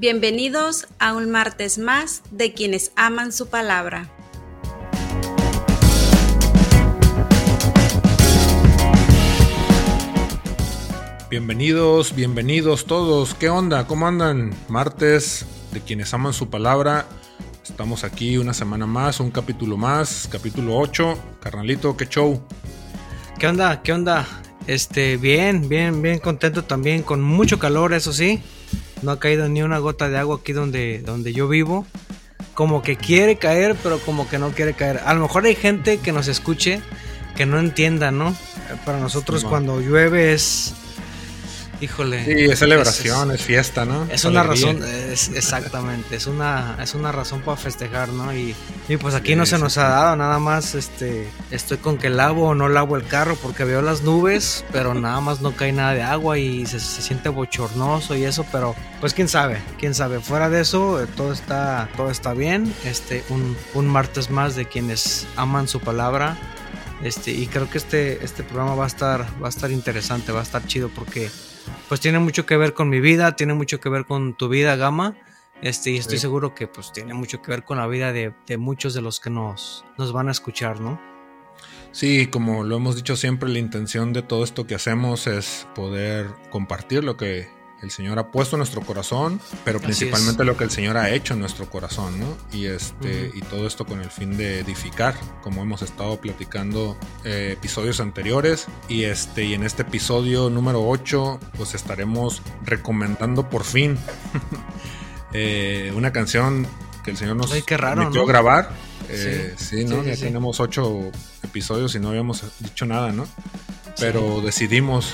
Bienvenidos a un martes más de quienes aman su palabra. Bienvenidos, bienvenidos todos. ¿Qué onda? ¿Cómo andan? Martes de quienes aman su palabra. Estamos aquí una semana más, un capítulo más, capítulo 8. Carnalito, qué show. ¿Qué onda? ¿Qué onda? Este, bien, bien, bien contento también, con mucho calor, eso sí. No ha caído ni una gota de agua aquí donde, donde yo vivo. Como que quiere caer, pero como que no quiere caer. A lo mejor hay gente que nos escuche que no entienda, ¿no? Para nosotros cuando llueve es Híjole. Sí, es celebración, es, fiesta, ¿no? Es una razón, exactamente, es una, es una razón para festejar, ¿no? Y, pues aquí no se nos ha dado, nada más este, estoy con que lavo o no lavo el carro porque veo las nubes, pero nada más no cae nada de agua y se, siente bochornoso y eso, pero pues quién sabe, quién sabe. Fuera de eso, eh, todo está, todo está bien. Este, un, un martes más de quienes aman su palabra. Este, y creo que este, este programa va a estar, va a estar interesante, va a estar chido porque pues tiene mucho que ver con mi vida, tiene mucho que ver con tu vida, Gama. Este, y estoy seguro que pues tiene mucho que ver con la vida de, muchos de los que nos, nos van a escuchar, ¿no? Sí, como lo hemos dicho siempre, la intención de todo esto que hacemos es poder compartir lo que el Señor ha puesto en nuestro corazón, pero principalmente lo que el Señor ha hecho en nuestro corazón, ¿no? Y este y todo esto con el fin de edificar, como hemos estado platicando eh, episodios anteriores y este y en este episodio número 8 pues estaremos recomendando por fin eh, una canción que el Señor nos Ay, raro, ¿no? grabar. Eh, sí, ¿no? ya tenemos ocho episodios y no habíamos dicho nada, ¿no? Pero decidimos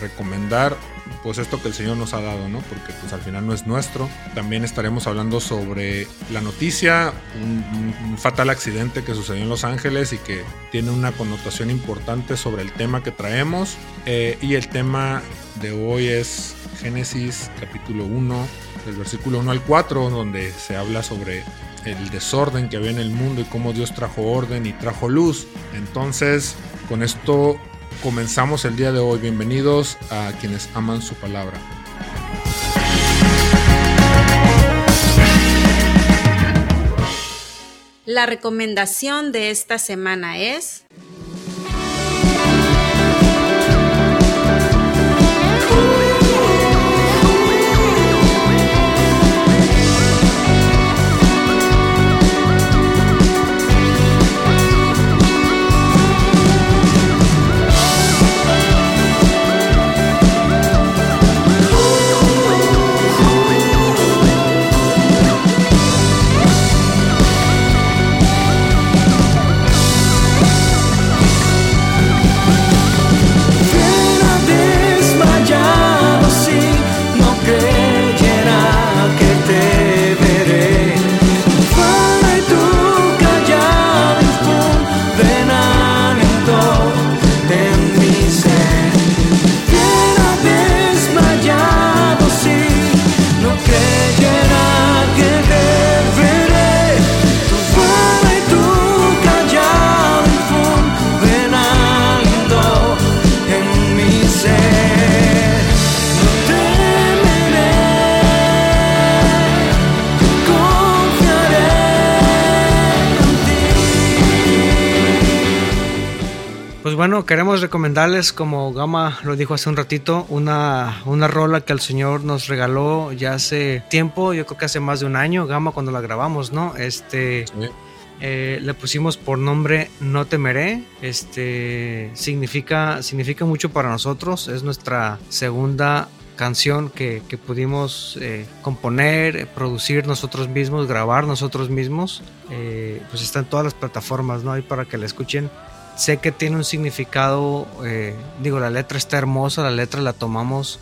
recomendar pues esto que el Señor nos ha dado, ¿no? Porque pues al final no es nuestro. También estaremos hablando sobre la noticia, un, fatal accidente que sucedió en Los Ángeles y que tiene una connotación importante sobre el tema que traemos. Eh, y el tema de hoy es Génesis capítulo 1, del versículo 1 al 4, donde se habla sobre el desorden que había en el mundo y cómo Dios trajo orden y trajo luz. Entonces, con esto comenzamos el día de hoy. Bienvenidos a quienes aman su palabra. La recomendación de esta semana es bueno, queremos recomendarles, como Gama lo dijo hace un ratito, una, una rola que el Señor nos regaló ya hace tiempo, yo creo que hace más de un año, Gama, cuando la grabamos, ¿no? Este. Eh, le pusimos por nombre No temeré. Este significa, significa mucho para nosotros. Es nuestra segunda canción que, que pudimos eh, componer, producir nosotros mismos, grabar nosotros mismos. Eh, pues está en todas las plataformas, ¿no? Ahí para que la escuchen. Sé que tiene un significado, eh, digo, la letra está hermosa, la letra la tomamos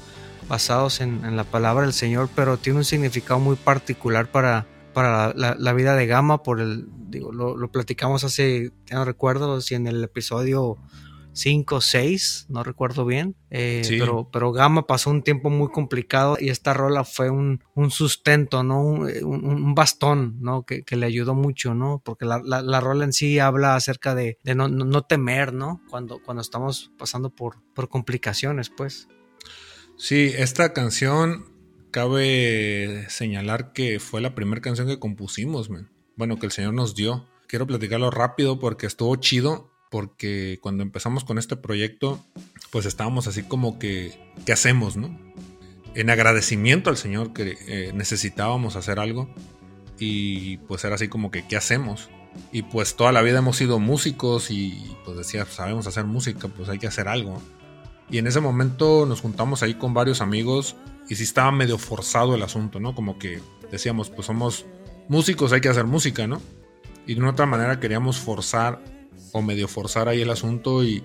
basados en, la palabra del Señor, pero tiene un significado muy particular para, para la, vida de Gama, por el, digo, lo, lo platicamos hace, no recuerdo si en el episodio 5 o 6, no recuerdo bien. Eh, pero, pero Gama pasó un tiempo muy complicado y esta rola fue un, sustento, ¿no? Un, bastón, ¿no? Que, le ayudó mucho, ¿no? Porque la, la, rola en sí habla acerca de, no, no, temer, ¿no? Cuando, cuando estamos pasando por, por complicaciones, pues. Sí, esta canción cabe señalar que fue la primera canción que compusimos, man. Bueno, que el Señor nos dio. Quiero platicarlo rápido porque estuvo chido, porque cuando empezamos con este proyecto, pues estábamos así como que, ¿qué hacemos, no? En agradecimiento al Señor que eh, necesitábamos hacer algo y pues era así como que, ¿qué hacemos? Y pues toda la vida hemos sido músicos y pues decía, sabemos hacer música, pues hay que hacer algo. Y en ese momento nos juntamos ahí con varios amigos y sí estaba medio forzado el asunto, ¿no? Como que decíamos, pues somos músicos, hay que hacer música, ¿no? Y de una otra manera queríamos forzar medio forzar ahí el asunto y,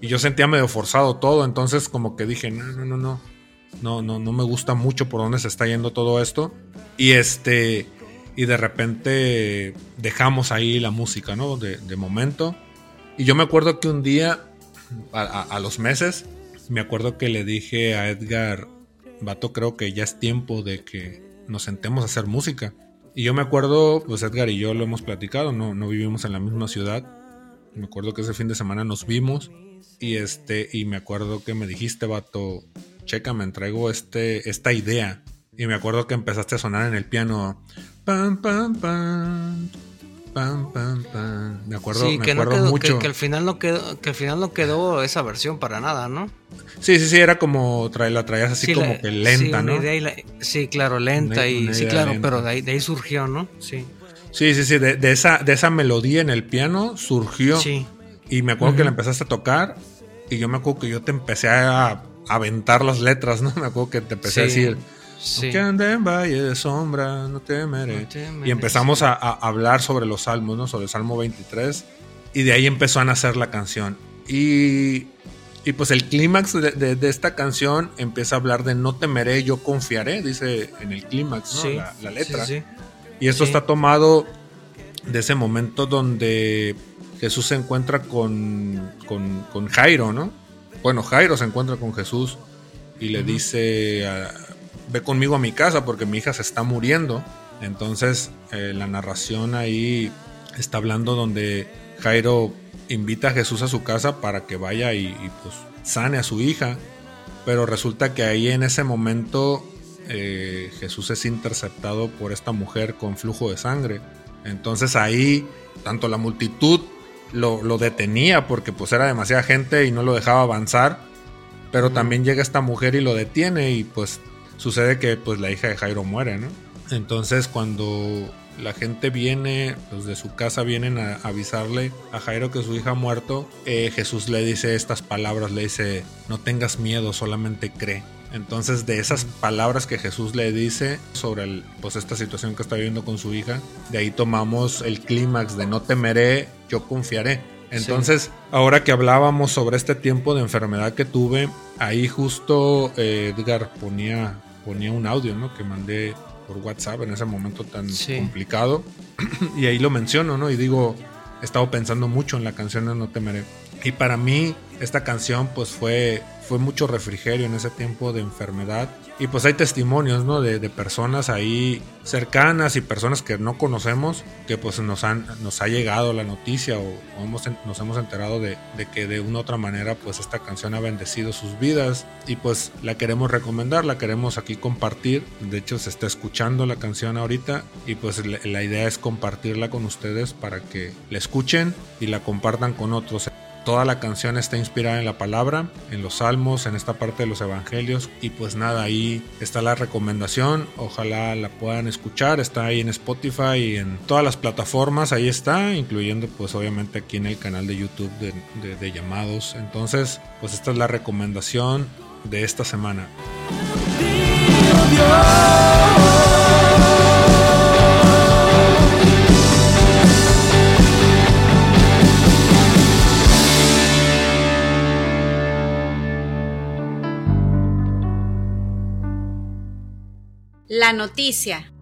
y yo sentía medio forzado todo, entonces como que dije, no, no, no, no, no, no, no me gusta mucho por dónde se está yendo todo esto. Y este, y de repente dejamos ahí la música, ¿no? De, momento. Y yo me acuerdo que un día, a, los meses, me acuerdo que le dije a Edgar, vato, creo que ya es tiempo de que nos sentemos a hacer música. Y yo me acuerdo, pues Edgar y yo lo hemos platicado, no, no vivimos en la misma ciudad. Me acuerdo que ese fin de semana nos vimos y este y me acuerdo que me dijiste, vato, checa, me entrego este esta idea. Y me acuerdo que empezaste a sonar en el piano Pam, pam, pam. Pam, pam, pam. Me acuerdo, sí, que acuerdo no mucho. Que, al final no quedó, que al final no quedó esa versión para nada, ¿no? Sí, sí, sí, era como la traías así como que lenta, sí, ¿no? sí, claro, lenta y sí, claro, pero de ahí, de ahí, surgió, ¿no? Sí. Sí, sí, sí, de, esa, de esa melodía en el piano surgió. Sí. Y me acuerdo que la empezaste a tocar y yo me acuerdo que yo te empecé a aventar las letras, ¿no? Me acuerdo que te empecé a decir Sí. Que ande en valle de sombra, no temeré. y empezamos a, hablar sobre los salmos, ¿no? Sobre el Salmo 23. Y de ahí empezó a nacer la canción. Y, y pues el clímax de, esta canción empieza a hablar de no temeré, yo confiaré, dice en el clímax, ¿no? la, letra. Y esto está tomado de ese momento donde Jesús se encuentra con, con, Jairo, ¿no? Bueno, Jairo se encuentra con Jesús y le dice a, ve conmigo a mi casa porque mi hija se está muriendo. Entonces eh, la narración ahí está hablando donde Jairo invita a Jesús a su casa para que vaya y, pues sane a su hija. Pero resulta que ahí en ese momento eh, Jesús es interceptado por esta mujer con flujo de sangre. Entonces ahí tanto la multitud lo, lo, detenía porque pues era demasiada gente y no lo dejaba avanzar. Pero también llega esta mujer y lo detiene y pues sucede que pues la hija de Jairo muere, ¿no? Entonces cuando la gente viene, pues de su casa vienen a avisarle a Jairo que su hija ha muerto, eh, Jesús le dice estas palabras, le dice, no tengas miedo, solamente cree. Entonces de esas palabras que Jesús le dice sobre el, pues esta situación que está viviendo con su hija, de ahí tomamos el clímax de no temeré, yo confiaré. Entonces, ahora que hablábamos sobre este tiempo de enfermedad que tuve, ahí justo eh, Edgar ponía ponía un audio, ¿no? Que mandé por WhatsApp en ese momento tan complicado. y ahí lo menciono, ¿no? Y digo, he estado pensando mucho en la canción de No Temeré. Y para mí, esta canción, pues fue fue mucho refrigerio en ese tiempo de enfermedad. Y pues hay testimonios, ¿no? De, personas ahí cercanas y personas que no conocemos, que pues nos, han, nos ha llegado la noticia o, nos hemos enterado de, de, que de una u otra manera pues esta canción ha bendecido sus vidas y pues la queremos recomendar, la queremos aquí compartir. De hecho se está escuchando la canción ahorita y pues la idea es compartirla con ustedes para que la escuchen y la compartan con otros. Toda la canción está inspirada en la palabra, en los salmos, en esta parte de los evangelios. Y pues nada, ahí está la recomendación. Ojalá la puedan escuchar. Está ahí en Spotify y en todas las plataformas. Ahí está, incluyendo pues obviamente aquí en el canal de YouTube de, llamados. Entonces, pues esta es la recomendación de esta semana. La noticia.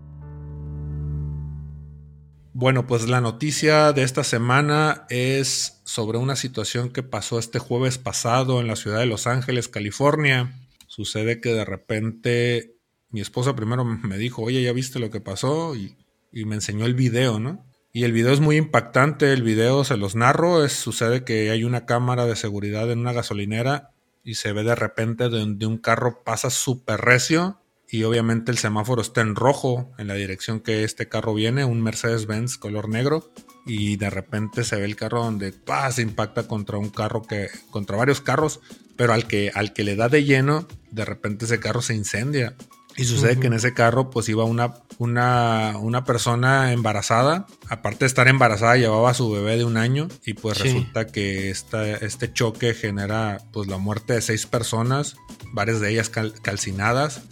Bueno, pues la noticia de esta semana es sobre una situación que pasó este jueves pasado en la ciudad de Los Ángeles, California. Sucede que de repente mi esposa primero me dijo, oye, ¿ya viste lo que pasó? Y, me enseñó el video, ¿no? Y el video es muy impactante, el video se los narro, es, sucede que hay una cámara de seguridad en una gasolinera y se ve de repente donde un carro pasa súper recio y obviamente el semáforo está en rojo en la dirección que este carro viene, un Mercedes-Benz color negro y de repente se ve el carro donde ¡pah! se impacta contra un carro que contra varios carros, pero al que al que le da de lleno, de repente ese carro se incendia. Y sucede que en ese carro pues iba una, una, una, persona embarazada. Aparte de estar embarazada llevaba a su bebé de un año y pues resulta que esta, este choque genera pues la muerte de seis personas, varias de ellas calcinadas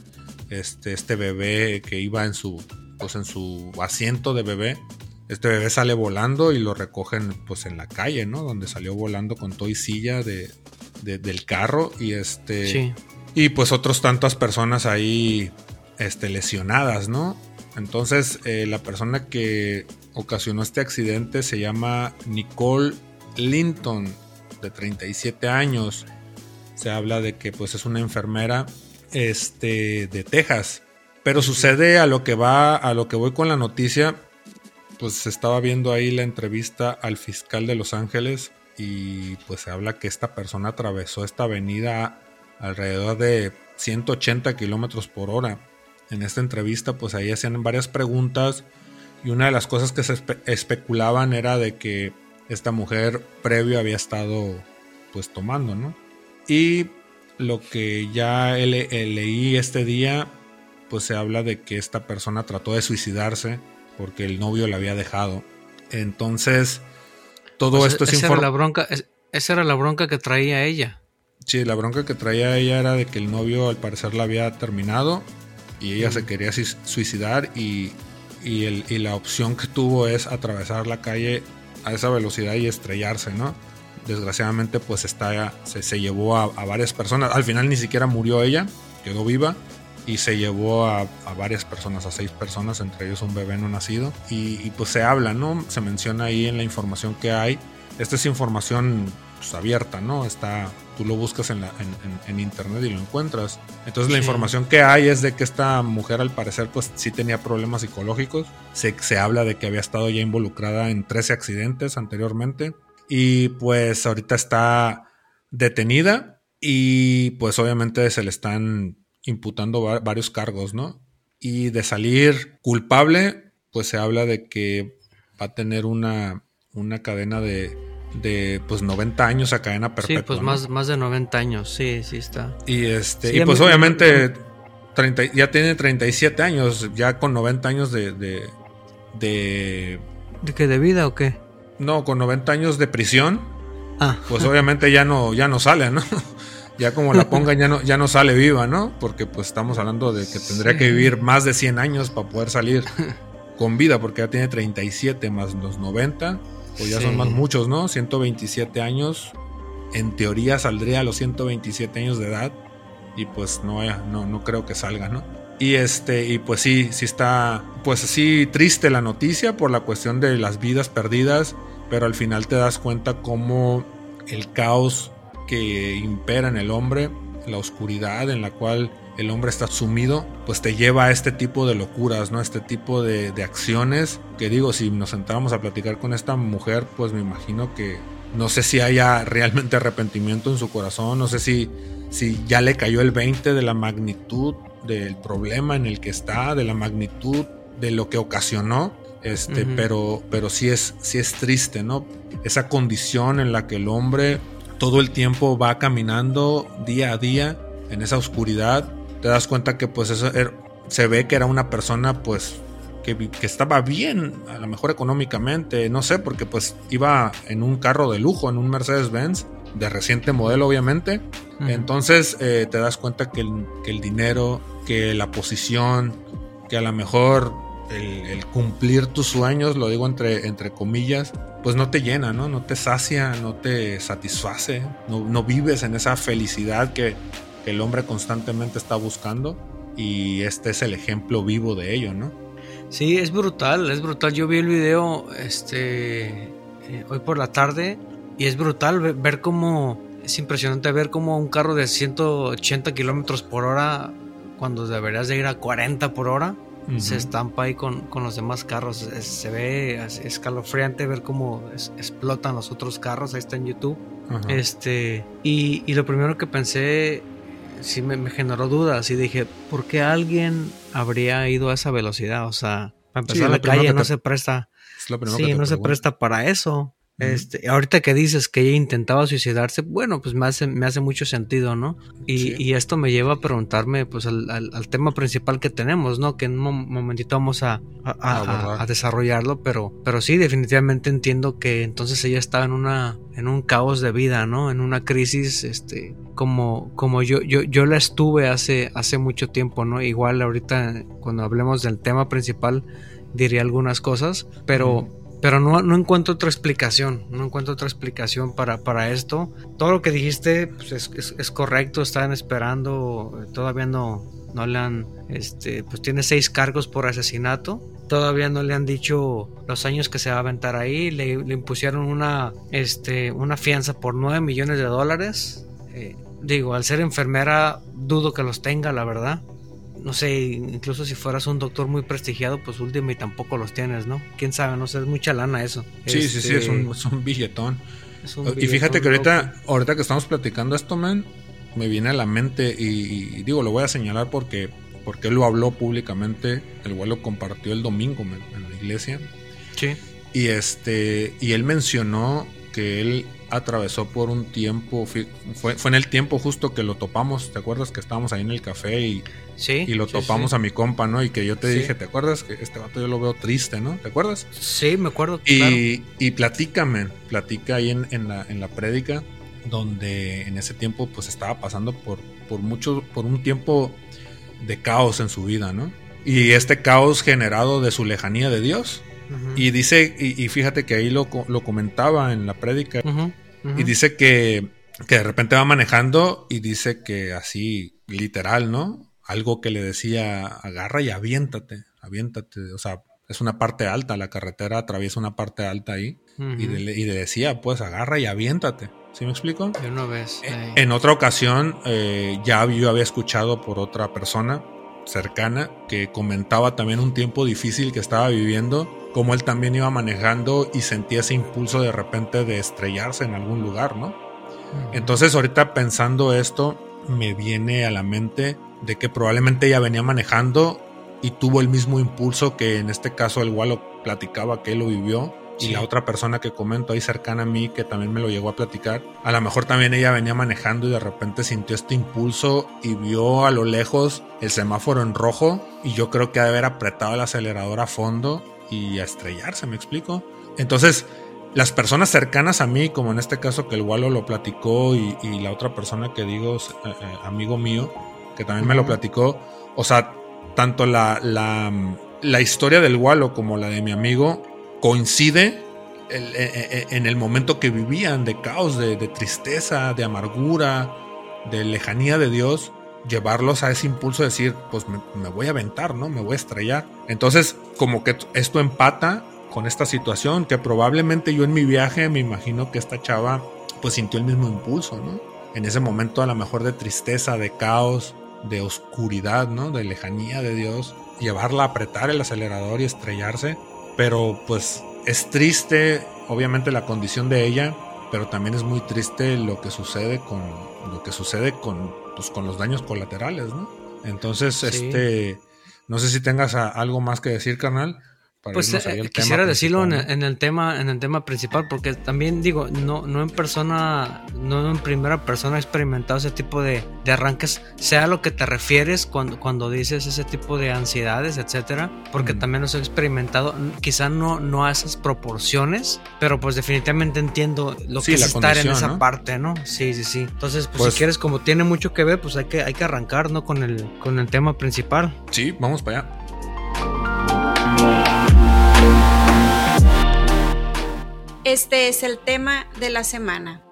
este, este bebé que iba en su, pues en su asiento de bebé. Este bebé sale volando y lo recogen pues en la calle, ¿no? Donde salió volando con todo y silla de, del carro y este... Y pues otros tantas personas ahí este, lesionadas, ¿no? Entonces eh, la persona que ocasionó este accidente se llama Nicole Linton, de 37 años. Se habla de que pues es una enfermera este, de Texas. Pero sucede a lo que va, a lo que voy con la noticia, pues estaba viendo ahí la entrevista al fiscal de Los Ángeles y pues se habla que esta persona atravesó esta avenida alrededor de 180 kilómetros por hora. En esta entrevista pues ahí hacían varias preguntas y una de las cosas que se especulaban era de que esta mujer previo había estado pues tomando, ¿no? Y lo que ya leí este día, pues se habla de que esta persona trató de suicidarse porque el novio la había dejado. Entonces, todo pues esto es esa era la bronca, esa era la bronca que traía ella. Sí, la bronca que traía ella era de que el novio al parecer la había terminado y ella se quería suicidar y, el, y la opción que tuvo es atravesar la calle a esa velocidad y estrellarse, ¿no? Desgraciadamente pues está, se, llevó a, varias personas. Al final ni siquiera murió ella, quedó viva y se llevó a, varias personas, a seis personas, entre ellos un bebé no nacido. Y, pues se habla, ¿no? Se menciona ahí en la información que hay. Esta es información pues, abierta, ¿no? Está, tú lo buscas en, en, internet y lo encuentras. Entonces la información que hay es de que esta mujer al parecer pues sí tenía problemas psicológicos. Se, se habla de que había estado ya involucrada en 13 accidentes anteriormente y pues ahorita está detenida y pues obviamente se le están imputando varios cargos, ¿no? Y de salir culpable, pues se habla de que va a tener una, una cadena de, de pues 90 años a cadena perpetua. Sí, pues más, más de 90 años, sí, sí está. Y este, y pues obviamente ya tiene 37 años, ya con 90 años de... ¿De, de, ¿De qué? ¿De vida o qué? No, con 90 años de prisión, ah. pues obviamente ya no, ya no sale, ¿no? ya como la pongan ya no, ya no sale viva, ¿no? Porque pues estamos hablando de que tendría que vivir más de 100 años para poder salir con vida, porque ya tiene 37 más los 90, pues ya son más muchos, ¿no? 127 años, en teoría saldría a los 127 años de edad y pues no, no, no creo que salga, ¿no? Y este, y pues sí, sí está, pues así triste la noticia por la cuestión de las vidas perdidas pero al final te das cuenta cómo el caos que impera en el hombre, la oscuridad en la cual el hombre está sumido, pues te lleva a este tipo de locuras, ¿no? Este tipo de, acciones que digo, si nos sentáramos a platicar con esta mujer, pues me imagino que no sé si haya realmente arrepentimiento en su corazón, no sé si, si ya le cayó el 20 de la magnitud del problema en el que está, de la magnitud de lo que ocasionó este, pero, pero sí es, sí es triste, ¿no? Esa condición en la que el hombre todo el tiempo va caminando día a día en esa oscuridad, te das cuenta que pues eso er, se ve que era una persona pues que, que, estaba bien, a lo mejor económicamente, no sé, porque pues iba en un carro de lujo, en un Mercedes-Benz, de reciente modelo obviamente. Entonces eh, te das cuenta que el, que el dinero, que la posición, que a lo mejor el, cumplir tus sueños, lo digo entre, entre comillas, pues no te llena, ¿no? No te sacia, no te satisface, no, vives en esa felicidad que, el hombre constantemente está buscando y este es el ejemplo vivo de ello, ¿no? Sí, es brutal, es brutal. Yo vi el video este, eh, hoy por la tarde y es brutal ver, ver cómo, es impresionante ver cómo un carro de 180 kilómetros por hora, cuando deberías de ir a 40 por hora, se estampa ahí con, los demás carros. se ve escalofriante ver cómo explotan los otros carros. Ahí está en YouTube. Este, y, lo primero que pensé sí me, generó dudas y dije, ¿por qué alguien habría ido a esa velocidad? O sea, para empezar la calle no se presta. sí, no se presta para eso. Este, ahorita que dices que ella intentaba suicidarse, bueno, pues me hace, me hace mucho sentido, ¿no? Y, esto me lleva a preguntarme, pues, al, tema principal que tenemos, ¿no? Que en un momentito vamos a, a, desarrollarlo, pero, pero sí, definitivamente entiendo que entonces ella estaba en una, en un caos de vida, ¿no? En una crisis, este, como, como yo, yo, yo la estuve hace, hace mucho tiempo, ¿no? Igual ahorita, cuando hablemos del tema principal, diría algunas cosas, pero... Pero no, no, encuentro otra explicación, no encuentro otra explicación para, para esto. Todo lo que dijiste pues, es, es, correcto, están esperando, todavía no, no le han, este, pues tiene seis cargos por asesinato. Todavía no le han dicho los años que se va a aventar ahí. Le, impusieron una, este, una fianza por 9 millones de dólares. Eh, digo, al ser enfermera, dudo que los tenga, la verdad no sé, incluso si fueras un doctor muy prestigiado, pues último y tampoco los tienes, ¿no? Quién sabe, no sé, es mucha lana eso. Sí, sí, sí, es un, este, billetón. y fíjate que ahorita, ahorita que estamos platicando esto, man, me viene a la mente y, digo, lo voy a señalar porque, porque él lo habló públicamente, el güey lo compartió el domingo en la iglesia. Sí. Y este, y él mencionó que él atravesó por un tiempo, fue, fue en el tiempo justo que lo topamos, ¿te acuerdas que estábamos ahí en el café y, sí, y lo topamos a mi compa, ¿no? Y que yo te dije, ¿te acuerdas que este vato yo lo veo triste, ¿no? ¿Te acuerdas? Sí, me acuerdo. Y, y platícame, platica ahí en, en, la, en la prédica, donde en ese tiempo pues estaba pasando por, por mucho, por un tiempo de caos en su vida, ¿no? Y este caos generado de su lejanía de Dios. Y dice, y, fíjate que ahí lo, lo comentaba en la prédica, y dice que, que de repente va manejando y dice que así, literal, ¿no? Algo que le decía, agarra y aviéntate, aviéntate. O sea, es una parte alta, la carretera atraviesa una parte alta ahí. y, le, decía, pues agarra y aviéntate. ¿Sí me explico? no ves. Eh, en otra ocasión, eh, ya yo había escuchado por otra persona cercana que comentaba también un tiempo difícil que estaba viviendo como él también iba manejando y sentía ese impulso de repente de estrellarse en algún lugar, ¿no? Entonces ahorita pensando esto, me viene a la mente de que probablemente ella venía manejando y tuvo el mismo impulso que en este caso el lo platicaba que él lo vivió y la otra persona que comento ahí cercana a mí que también me lo llegó a platicar, a lo mejor también ella venía manejando y de repente sintió este impulso y vio a lo lejos el semáforo en rojo y yo creo que ha de haber apretado el acelerador a fondo y a estrellarse, me explico. Entonces, las personas cercanas a mí, como en este caso que el Wallo lo platicó y, la otra persona que digo, eh, eh, amigo mío, que también me lo platicó, o sea, tanto la, la, historia del Wallo como la de mi amigo coincide eh, en el momento que vivían de caos, de, tristeza, de amargura, de lejanía de Dios llevarlos a ese impulso de decir, pues me, voy a aventar, ¿no? Me voy a estrellar. Entonces, como que esto empata con esta situación, que probablemente yo en mi viaje me imagino que esta chava pues sintió el mismo impulso, ¿no? En ese momento a lo mejor de tristeza, de caos, de oscuridad, ¿no? De lejanía de Dios, llevarla a apretar el acelerador y estrellarse, pero pues es triste, obviamente la condición de ella, pero también es muy triste lo que sucede con lo que sucede con pues con los daños colaterales, ¿no? Entonces, este, no sé si tengas algo más que decir, carnal pues eh, quisiera decirlo en, el tema en el tema principal porque también digo no no en persona no en primera persona he experimentado ese tipo de, arranques sea lo que te refieres cuando cuando dices ese tipo de ansiedades etcétera porque también los he experimentado quizá no no a esas proporciones pero pues definitivamente entiendo lo que es estar en esa parte no sí sí sí. Entonces pues, si pues quieres como tiene mucho que ver pues hay que hay que arrancar no con el con el tema principal. Sí vamos para allá Este es el tema de la semana.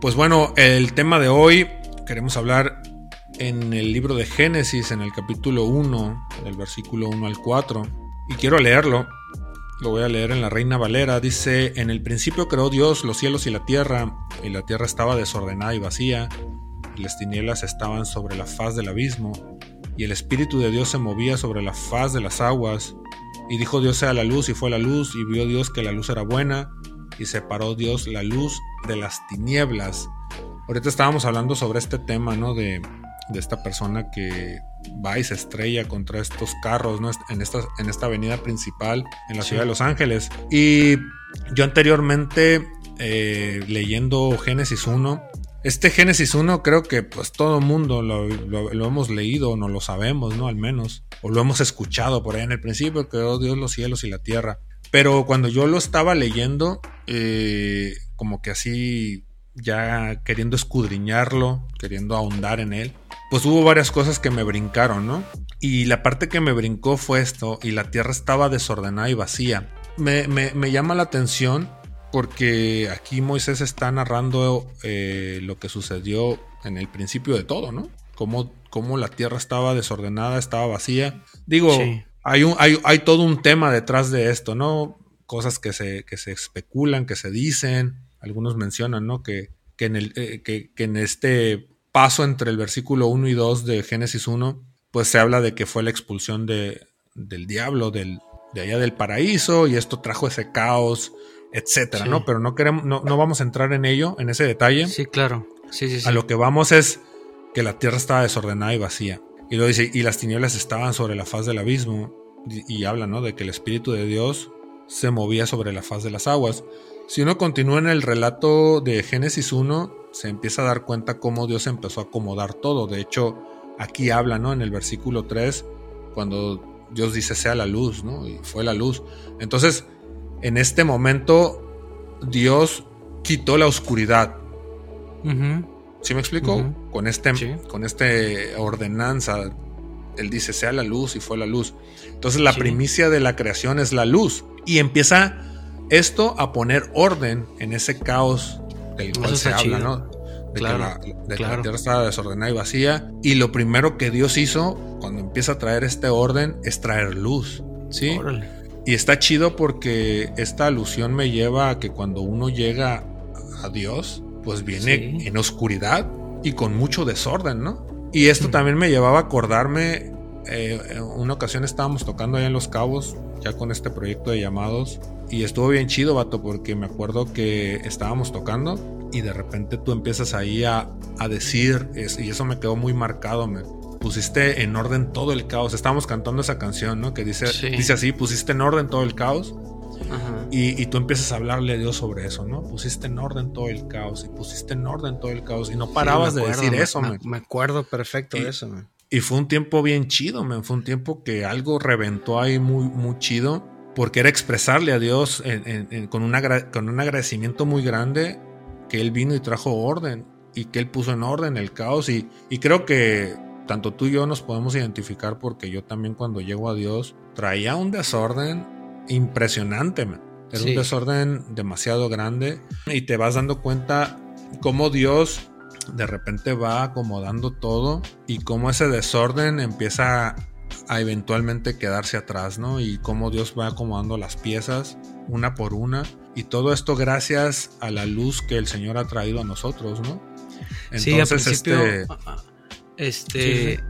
Pues bueno, el tema de hoy queremos hablar en el libro de Génesis, en el capítulo 1, del versículo 1 al 4. Y quiero leerlo. Lo voy a leer en la Reina Valera. Dice, en el principio creó Dios los cielos y la tierra, y la tierra estaba desordenada y vacía, y las tinieblas estaban sobre la faz del abismo, y el Espíritu de Dios se movía sobre la faz de las aguas. Y dijo Dios sea la luz, y fue la luz, y vio Dios que la luz era buena, y separó Dios la luz de las tinieblas. ahorita estábamos hablando sobre este tema, ¿no? De, de esta persona que va y se estrella contra estos carros, ¿no? En esta, en esta avenida principal en la ciudad de Los Ángeles. Y yo anteriormente, eh, leyendo Génesis 1, este Génesis 1 creo que pues todo mundo lo, lo, hemos leído, no lo sabemos, ¿no? Al menos. O lo hemos escuchado por ahí en el principio, que oh, Dios los cielos y la tierra. Pero cuando yo lo estaba leyendo, eh, como que así ya queriendo escudriñarlo, queriendo ahondar en él, pues hubo varias cosas que me brincaron, ¿no? Y la parte que me brincó fue esto, y la tierra estaba desordenada y vacía. Me, me, llama la atención porque aquí Moisés está narrando eh, lo que sucedió en el principio de todo, ¿no? Cómo, cómo la tierra estaba desordenada, estaba vacía. Digo, hay, un, hay, hay, todo un tema detrás de esto, ¿no? Cosas que se, que se especulan, que se dicen. Algunos mencionan, ¿no? Que, que, en, el, eh, que, que en este paso entre el versículo 1 y 2 de Génesis 1, pues se habla de que fue la expulsión de, del diablo del, de allá del paraíso y esto trajo ese caos, etcétera, ¿no? Pero no queremos, no, no, vamos a entrar en ello, en ese detalle. Sí, claro. Sí, sí, sí. A lo que vamos es que la tierra estaba desordenada y vacía. Y lo dice, y las tinieblas estaban sobre la faz del abismo. Y, habla, ¿no? De que el Espíritu de Dios se movía sobre la faz de las aguas. Si uno continúa en el relato de Génesis 1, se empieza a dar cuenta cómo Dios empezó a acomodar todo. De hecho, aquí habla, ¿no? En el versículo 3, cuando Dios dice sea la luz, ¿no? Y fue la luz. Entonces, en este momento, Dios quitó la oscuridad. ¿Sí me explico? Con este, con este ordenanza, Él dice sea la luz y fue la luz. Entonces, la primicia de la creación es la luz. Y empieza esto a poner orden en ese caos del cual se habla, ¿no? De, que, la, tierra estaba desordenada y vacía. Y lo primero que Dios hizo cuando empieza a traer este orden es traer luz. ¿Sí? Y está chido porque esta alusión me lleva a que cuando uno llega a Dios, pues viene en oscuridad y con mucho desorden, ¿no? Y esto también me llevaba a acordarme, eh, en una ocasión estábamos tocando allá en Los Cabos, ya con este proyecto de llamados, y estuvo bien chido, vato, porque me acuerdo que estábamos tocando y de repente tú empiezas ahí a, a decir, y eso me quedó muy marcado, me pusiste en orden todo el caos. Estábamos cantando esa canción, ¿no? Que dice, dice así, pusiste en orden todo el caos. Y, y, tú empiezas a hablarle a Dios sobre eso, ¿no? Pusiste en orden todo el caos y pusiste en orden todo el caos y no parabas de decir eso, me, me, acuerdo perfecto de eso, man. Y fue un tiempo bien chido, man. Fue un tiempo que algo reventó ahí muy, muy chido porque era expresarle a Dios con, con un agradecimiento muy grande que Él vino y trajo orden y que Él puso en orden el caos y, y creo que tanto tú y yo nos podemos identificar porque yo también cuando llego a Dios traía un desorden impresionante, era un desorden demasiado grande y te vas dando cuenta cómo Dios de repente va acomodando todo y cómo ese desorden empieza a eventualmente quedarse atrás, ¿no? Y cómo Dios va acomodando las piezas una por una. Y todo esto gracias a la luz que el Señor ha traído a nosotros, ¿no? Entonces, este. Ah, ah, este.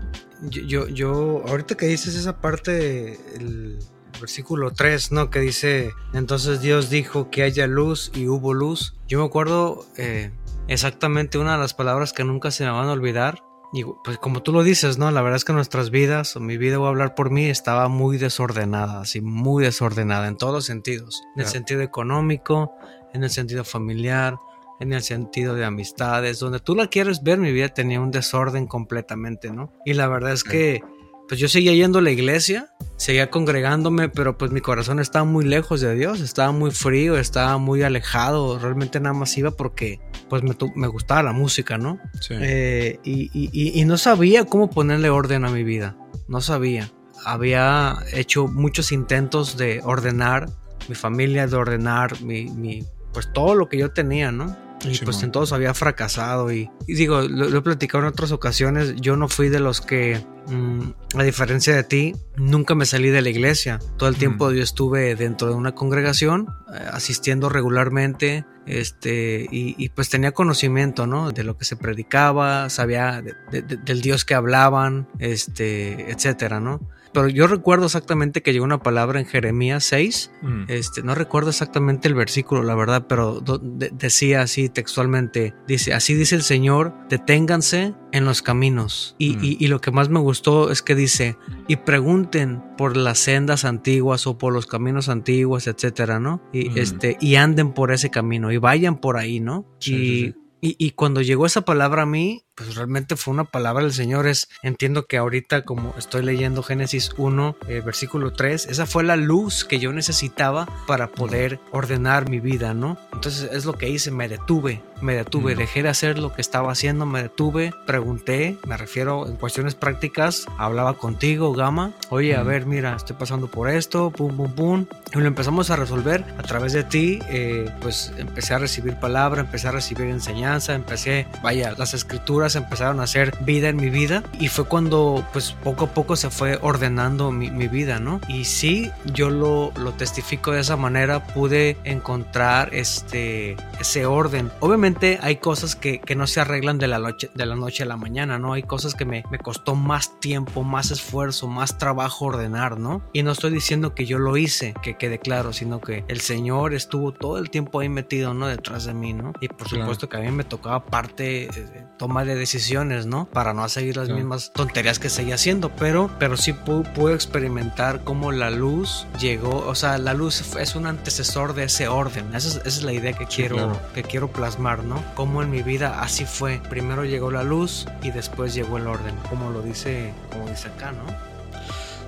Yo, yo, ahorita que dices esa parte, el versículo 3, ¿no? Que dice, entonces Dios dijo que haya luz y hubo luz. Yo me acuerdo eh, exactamente una de las palabras que nunca se me van a olvidar y pues como tú lo dices, ¿no? La verdad es que nuestras vidas, o mi vida voy a hablar por mí, estaba muy desordenada, así muy desordenada en todos los sentidos. En el sentido económico, en el sentido familiar, en el sentido de amistades. Donde tú la quieres ver, mi vida tenía un desorden completamente, ¿no? Y la verdad es que pues yo seguía yendo a la iglesia, seguía congregándome, pero pues mi corazón estaba muy lejos de Dios, estaba muy frío, estaba muy alejado, realmente nada más iba porque pues me, me gustaba la música, ¿no? Sí. Eh, y, y, y, no sabía cómo ponerle orden a mi vida, no sabía. Había hecho muchos intentos de ordenar mi familia, de ordenar mi, mi pues todo lo que yo tenía, ¿no? Y pues en todos había fracasado. Y, digo, lo, he platicado en otras ocasiones. Yo no fui de los que, mm, a diferencia de ti, nunca me salí de la iglesia. Todo el tiempo yo estuve dentro de una congregación, eh, asistiendo regularmente. Este, y, pues tenía conocimiento, ¿no? De lo que se predicaba, sabía del Dios que hablaban, este, etcétera, ¿no? Pero yo recuerdo exactamente que llegó una palabra en Jeremías 6. Mm. Este, no recuerdo exactamente el versículo, la verdad, pero decía así textualmente, dice, así dice el Señor, deténganse en los caminos. Mm. Y, lo que más me gustó es que dice, y pregunten por las sendas antiguas o por los caminos antiguos, etcétera, ¿no? Y, mm. este, y anden por ese camino y vayan por ahí, ¿no? y, y, cuando llegó esa palabra a mí, pues realmente fue una palabra del Señor. Es, entiendo que ahorita como estoy leyendo Génesis 1, eh, versículo 3, esa fue la luz que yo necesitaba para poder ordenar mi vida, ¿no? Entonces es lo que hice, me detuve, me detuve, dejé de hacer lo que estaba haciendo, me detuve, pregunté, me refiero en cuestiones prácticas, hablaba contigo, Gama, oye, a ver, mira, estoy pasando por esto, pum, pum, pum, y lo empezamos a resolver a través de ti, eh, pues empecé a recibir palabra, empecé a recibir enseñanza, empecé, vaya, las escrituras empezaron a hacer vida en mi vida y fue cuando pues poco a poco se fue ordenando mi, vida, ¿no? Y sí, yo lo, lo testifico de esa manera, pude encontrar este, ese orden. Obviamente hay cosas que, que no se arreglan de la, noche, de la noche a la mañana, ¿no? Hay cosas que me, me costó más tiempo, más esfuerzo, más trabajo ordenar, ¿no? Y no estoy diciendo que yo lo hice, que quede claro, sino que el Señor estuvo todo el tiempo ahí metido, ¿no? Detrás de mí, ¿no? Y por supuesto que a mí me tocaba parte, eh, toma de decisiones, ¿no? Para no seguir las mismas tonterías que seguía haciendo, pero, pero sí pude, experimentar cómo la luz llegó, o sea, la luz es un antecesor de ese orden. Esa es, la idea que quiero, que quiero plasmar, ¿no? Como en mi vida así fue. Primero llegó la luz y después llegó el orden, como lo dice, como dice acá, ¿no?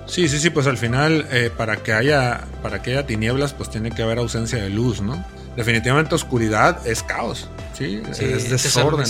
Sí, sí, sí, pues al final, eh, para que haya, para que haya tinieblas, pues tiene que haber ausencia de luz, ¿no? Definitivamente oscuridad es caos. Sí, es desorden.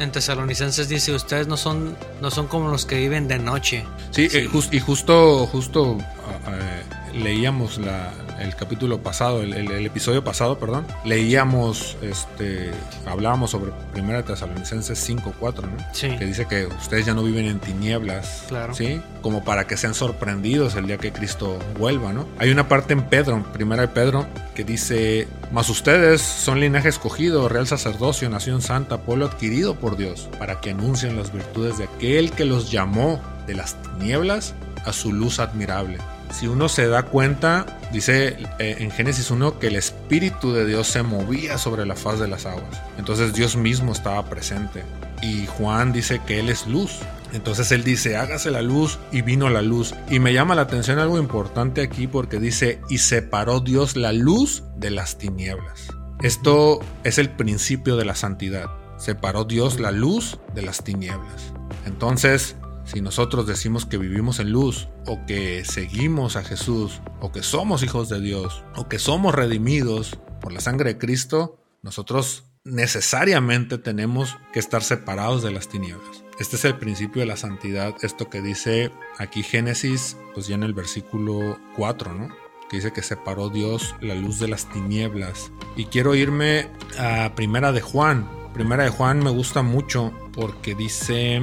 En Tesalonicenses, dice, ustedes no son, no son como los que viven de noche. Sí, eh, y justo, justo ah, eh, leíamos la, el capítulo pasado, el, episodio pasado, perdón, leíamos, este, hablábamos sobre Primera Tesalonicenses 5.4, ¿no? Sí. Que dice que ustedes ya no viven en tinieblas, claro. ¿sí? Como para que sean sorprendidos el día que Cristo vuelva, ¿no? Hay una parte en Pedro, Primera de Pedro, que dice, mas ustedes son linaje escogido, real sacerdocio, nación santa, pueblo adquirido por Dios, para que anuncien las virtudes de aquel que los llamó de las tinieblas a su luz admirable si uno se da cuenta, dice eh, en Génesis 1 que el Espíritu de Dios se movía sobre la faz de las aguas. Entonces Dios mismo estaba presente. Y Juan dice que Él es luz. Entonces Él dice, hágase la luz y vino la luz. Y me llama la atención algo importante aquí porque dice, y separó Dios la luz de las tinieblas. Esto es el principio de la santidad. Separó Dios la luz de las tinieblas. Entonces, si nosotros decimos que vivimos en luz, o que seguimos a Jesús, o que somos hijos de Dios, o que somos redimidos por la sangre de Cristo, nosotros necesariamente tenemos que estar separados de las tinieblas. Este es el principio de la santidad, esto que dice aquí Génesis, pues ya en el versículo 4, ¿no? Que dice que separó Dios la luz de las tinieblas. Y quiero irme a Primera de Juan. Primera de Juan me gusta mucho porque dice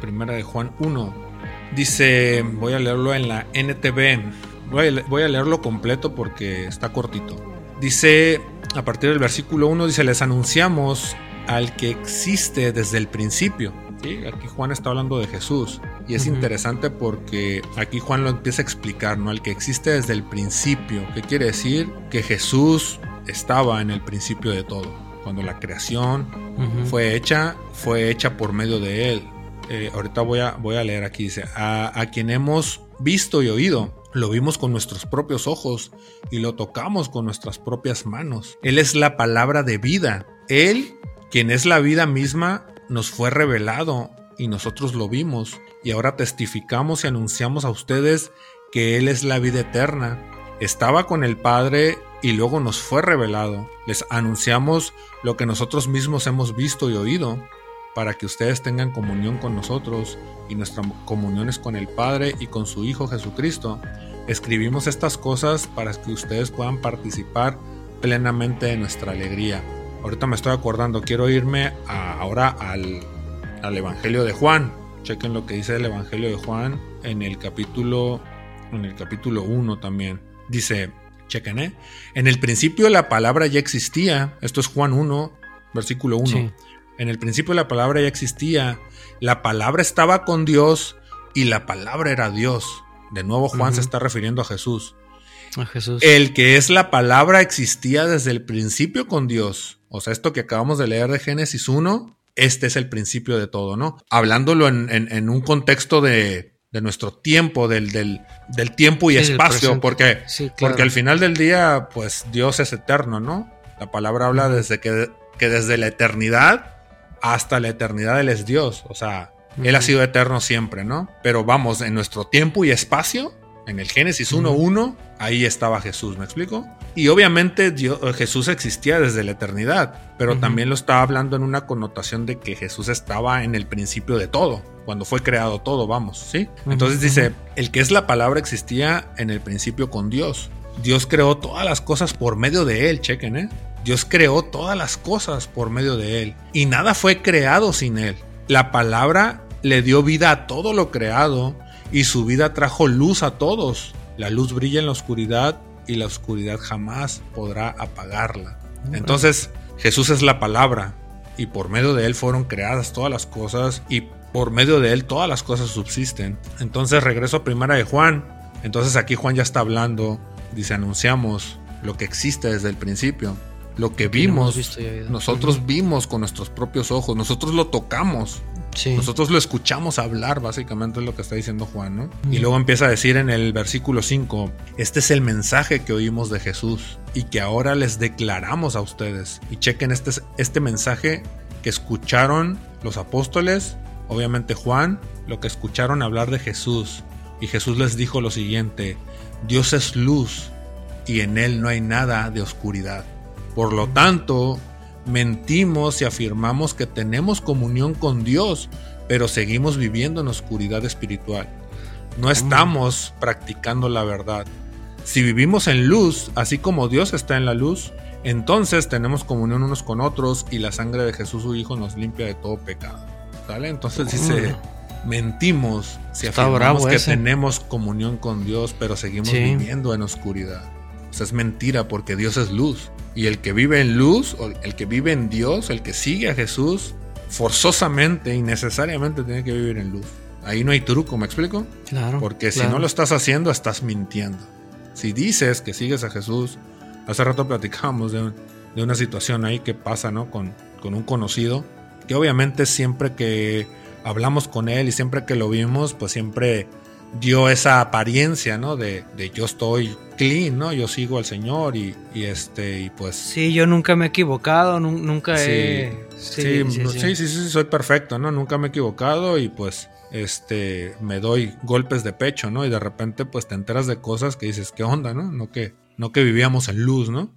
primera de Juan 1. Dice, voy a leerlo en la NTV. Voy a, leerlo completo porque está cortito. Dice, a partir del versículo 1, dice, les anunciamos al que existe desde el principio. Aquí Juan está hablando de Jesús. Y es interesante porque aquí Juan lo empieza a explicar, ¿no? Al que existe desde el principio. ¿Qué quiere decir? Que Jesús estaba en el principio de todo. Cuando la creación fue hecha, fue hecha por medio de Él. Eh, ahorita voy a, voy a leer aquí, dice, a, quien hemos visto y oído, lo vimos con nuestros propios ojos y lo tocamos con nuestras propias manos. Él es la palabra de vida. Él, quien es la vida misma, nos fue revelado y nosotros lo vimos. Y ahora testificamos y anunciamos a ustedes que Él es la vida eterna. Estaba con el Padre y luego nos fue revelado. Les anunciamos lo que nosotros mismos hemos visto y oído para que ustedes tengan comunión con nosotros y nuestra comunión es con el Padre y con su Hijo Jesucristo. Escribimos estas cosas para que ustedes puedan participar plenamente de nuestra alegría. Ahorita me estoy acordando, quiero irme ahora al, al Evangelio de Juan. Chequen lo que dice el Evangelio de Juan en el capítulo en el capítulo 1 también. Dice, chequen, ¿eh? En el principio la palabra ya existía. Esto es Juan 1, versículo 1. En el principio la palabra ya existía, la palabra estaba con Dios y la palabra era Dios. De nuevo Juan se está refiriendo a Jesús. A Jesús. El que es la palabra existía desde el principio con Dios. O sea, esto que acabamos de leer de Génesis 1, este es el principio de todo, ¿no? Hablándolo en, un contexto de, nuestro tiempo, del, del, tiempo y espacio, porque, porque al final del día, pues Dios es eterno, ¿no? La palabra habla desde que, que desde la eternidad hasta la eternidad Él es Dios. O sea, Él ha sido eterno siempre, ¿no? Pero vamos, en nuestro tiempo y espacio, en el Génesis 1.1, ahí estaba Jesús, ¿me explico? Y obviamente Dios, Jesús existía desde la eternidad, pero también lo estaba hablando en una connotación de que Jesús estaba en el principio de todo, cuando fue creado todo, vamos, ¿sí? Entonces dice, el que es la palabra existía en el principio con Dios. Dios creó todas las cosas por medio de Él, chequen, ¿eh? Dios creó todas las cosas por medio de Él y nada fue creado sin Él. La palabra le dio vida a todo lo creado y su vida trajo luz a todos. La luz brilla en la oscuridad y la oscuridad jamás podrá apagarla. Entonces Jesús es la palabra y por medio de Él fueron creadas todas las cosas y por medio de Él todas las cosas subsisten. Entonces regreso a primera de Juan. Entonces aquí Juan ya está hablando, dice anunciamos lo que existe desde el principio lo que vimos, nosotros vimos con nuestros propios ojos, nosotros lo tocamos, nosotros lo escuchamos hablar, básicamente es lo que está diciendo Juan, ¿no? Y luego empieza a decir en el versículo 5, este es el mensaje que oímos de Jesús y que ahora les declaramos a ustedes. Y chequen este, este mensaje que escucharon los apóstoles, obviamente Juan, lo que escucharon hablar de Jesús. Y Jesús les dijo lo siguiente, Dios es luz y en él no hay nada de oscuridad. Por lo tanto, mentimos y afirmamos que tenemos comunión con Dios, pero seguimos viviendo en oscuridad espiritual. No estamos practicando la verdad. Si vivimos en luz, así como Dios está en la luz, entonces tenemos comunión unos con otros y la sangre de Jesús su Hijo nos limpia de todo pecado. ¿Sale? Entonces dice, mentimos si afirmamos que tenemos comunión con Dios, pero seguimos viviendo en oscuridad. Es mentira porque Dios es luz. Y el que vive en luz, o el que vive en Dios, el que sigue a Jesús, forzosamente y necesariamente tiene que vivir en luz. Ahí no hay truco, ¿me explico? Claro. Porque si no lo estás haciendo, estás mintiendo. Si dices que sigues a Jesús, hace rato platicábamos de, una situación ahí que pasa, ¿no? Con, con un conocido, que obviamente siempre que hablamos con él y siempre que lo vimos, pues siempre dio esa apariencia, ¿no? De, de, yo estoy clean, ¿no? Yo sigo al Señor y, y, este, y pues... Sí, yo nunca me he equivocado, nunca he... Sí sí sí, sí sí, soy perfecto, ¿no? Nunca me he equivocado y pues, este, me doy golpes de pecho, ¿no? Y de repente, pues, te enteras de cosas que dices, ¿qué onda, no? No que, no que vivíamos en luz, ¿no?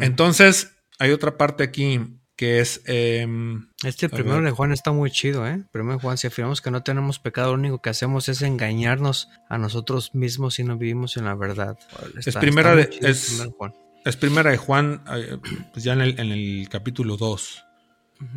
Entonces, hay otra parte aquí que es... Em, este primero de Juan está muy chido, ¿eh? Primero de Juan, si afirmamos que no tenemos pecado, lo único que hacemos es engañarnos a nosotros mismos y no vivimos en la verdad. es, primera de, es, Juan. es, primera de Juan, pues ya en el, capítulo 2.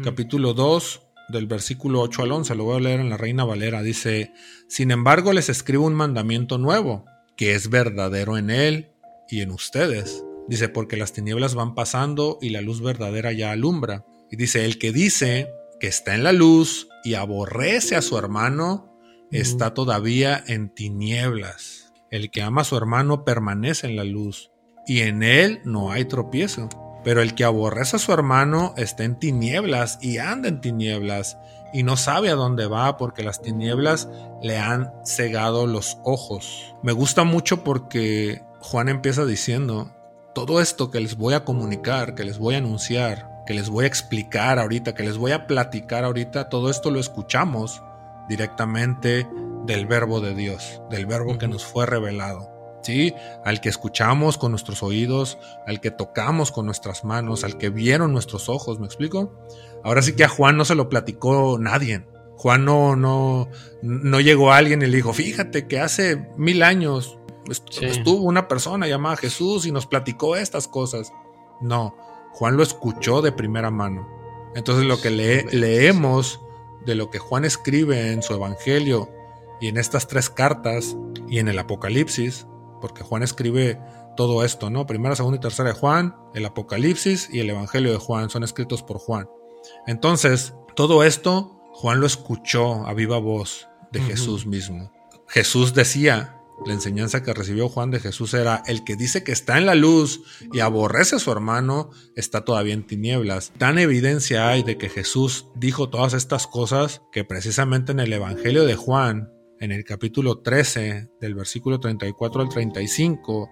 Capítulo 2 del versículo 8 al 11, lo voy a leer en la Reina Valera, dice, sin embargo les escribo un mandamiento nuevo, que es verdadero en él y en ustedes Dice, porque las tinieblas van pasando y la luz verdadera ya alumbra. Y dice, el que dice que está en la luz y aborrece a su hermano, está todavía en tinieblas. El que ama a su hermano permanece en la luz y en él no hay tropiezo. Pero el que aborrece a su hermano está en tinieblas y anda en tinieblas y no sabe a dónde va porque las tinieblas le han cegado los ojos. Me gusta mucho porque Juan empieza diciendo todo esto que les voy a comunicar, que les voy a anunciar, que les voy a explicar ahorita, que les voy a platicar ahorita, todo esto lo escuchamos directamente del verbo de Dios, del verbo que nos fue revelado. ¿Sí? Al que escuchamos con nuestros oídos, al que tocamos con nuestras manos, al que vieron nuestros ojos, ¿me explico? Ahora sí que a Juan no se lo platicó nadie. Juan no, no, no llegó a alguien y le dijo, fíjate que hace mil años Estuvo una persona llamada Jesús y nos platicó estas cosas. No, Juan lo escuchó de primera mano. Entonces lo que leemos de lo que Juan escribe en su Evangelio y en estas tres cartas y en el Apocalipsis, porque Juan escribe todo esto, ¿no? Primera, segunda y tercera de Juan, el Apocalipsis y el Evangelio de Juan son escritos por Juan. Entonces, todo esto Juan lo escuchó a viva voz de Jesús mismo. Jesús decía La enseñanza que recibió Juan de Jesús era, el que dice que está en la luz y aborrece a su hermano, está todavía en tinieblas. Tan evidencia hay de que Jesús dijo todas estas cosas que precisamente en el Evangelio de Juan, en el capítulo 13, del versículo 34 al 35.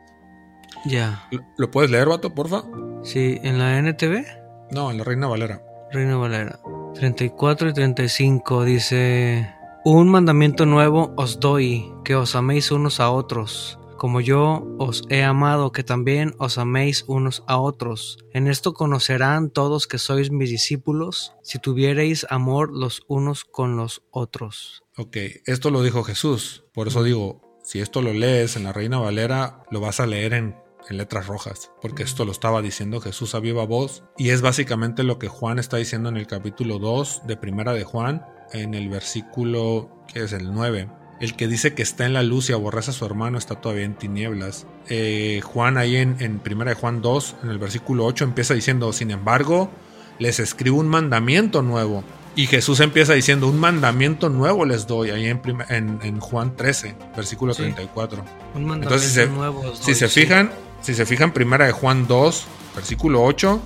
Ya. ¿Lo, puedes leer, vato, porfa? Sí, ¿en la NTV? No, en la Reina Valera. Reina Valera. 34 y 35 dice... Un mandamiento nuevo os doy, que os améis unos a otros, como yo os he amado, que también os améis unos a otros. En esto conocerán todos que sois mis discípulos, si tuviereis amor los unos con los otros. Ok, esto lo dijo Jesús, por eso digo, si esto lo lees en la Reina Valera, lo vas a leer en, letras rojas, porque esto lo estaba diciendo Jesús a viva voz, y es básicamente lo que Juan está diciendo en el capítulo 2 de Primera de Juan, en el versículo, que es el 9. El que dice que está en la luz y aborrece a su hermano está todavía en tinieblas. Eh, Juan ahí en, en 1 Juan 2, en el versículo 8, empieza diciendo, sin embargo, les escribo un mandamiento nuevo. Y Jesús empieza diciendo, un mandamiento nuevo les doy, ahí en, en, Juan 13, versículo 34. Un mandamiento Entonces, nuevo si se fijan, si se fijan, primera de Juan 2, versículo 8,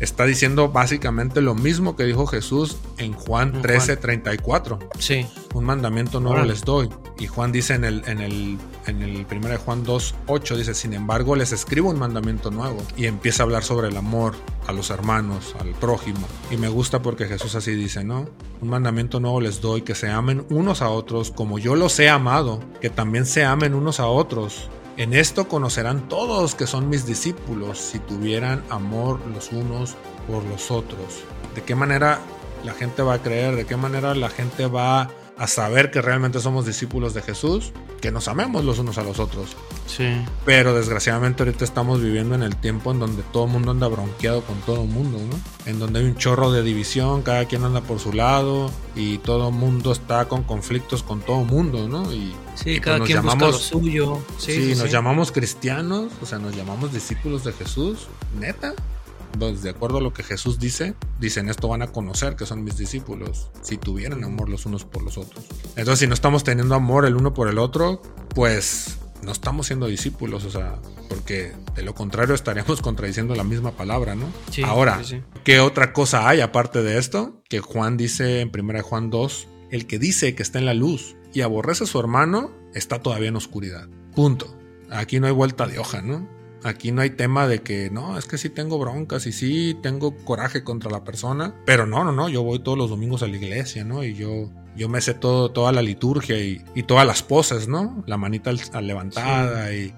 está diciendo básicamente lo mismo que dijo Jesús en Juan 13, 34. Sí. Un mandamiento nuevo les doy. Y Juan dice en el, en el, en el de Juan 2, 8, dice, sin embargo les escribo un mandamiento nuevo. Y empieza a hablar sobre el amor a los hermanos, al prójimo. Y me gusta porque Jesús así dice, ¿no? Un mandamiento nuevo les doy, que se amen unos a otros como yo los he amado, que también se amen unos a otros. En esto conocerán todos que son mis discípulos si tuvieran amor los unos por los otros. ¿De qué manera la gente va a creer? ¿De qué manera la gente va a saber que realmente somos discípulos de Jesús? Que nos amemos los unos a los otros. Sí. Pero desgraciadamente ahorita estamos viviendo en el tiempo en donde todo el mundo anda bronqueado con todo el mundo, ¿no? En donde hay un chorro de división, cada quien anda por su lado y todo el mundo está con conflictos con todo el mundo, ¿no? Y, sí, pues cada quien llamamos, busca lo suyo. Sí, nos llamamos cristianos, o sea, nos llamamos discípulos de Jesús, neta. Entonces, de acuerdo a lo que Jesús dice, dicen esto van a conocer que son mis discípulos, si tuvieran amor los unos por los otros. Entonces, si no estamos teniendo amor el uno por el otro, pues no estamos siendo discípulos, o sea, porque de lo contrario estaríamos contradiciendo la misma palabra, ¿no? Ahora, ¿qué otra cosa hay aparte de esto? Que Juan dice en 1 Juan 2, el que dice que está en la luz y aborrece a su hermano, está todavía en oscuridad. Punto. Aquí no hay vuelta de hoja, ¿no? Aquí no hay tema de que no, es que sí tengo broncas y sí tengo coraje contra la persona, pero no, no, no, yo voy todos los domingos a la iglesia, ¿no? Y yo, yo me sé todo, toda la liturgia y, todas las poses, ¿no? La manita levantada y,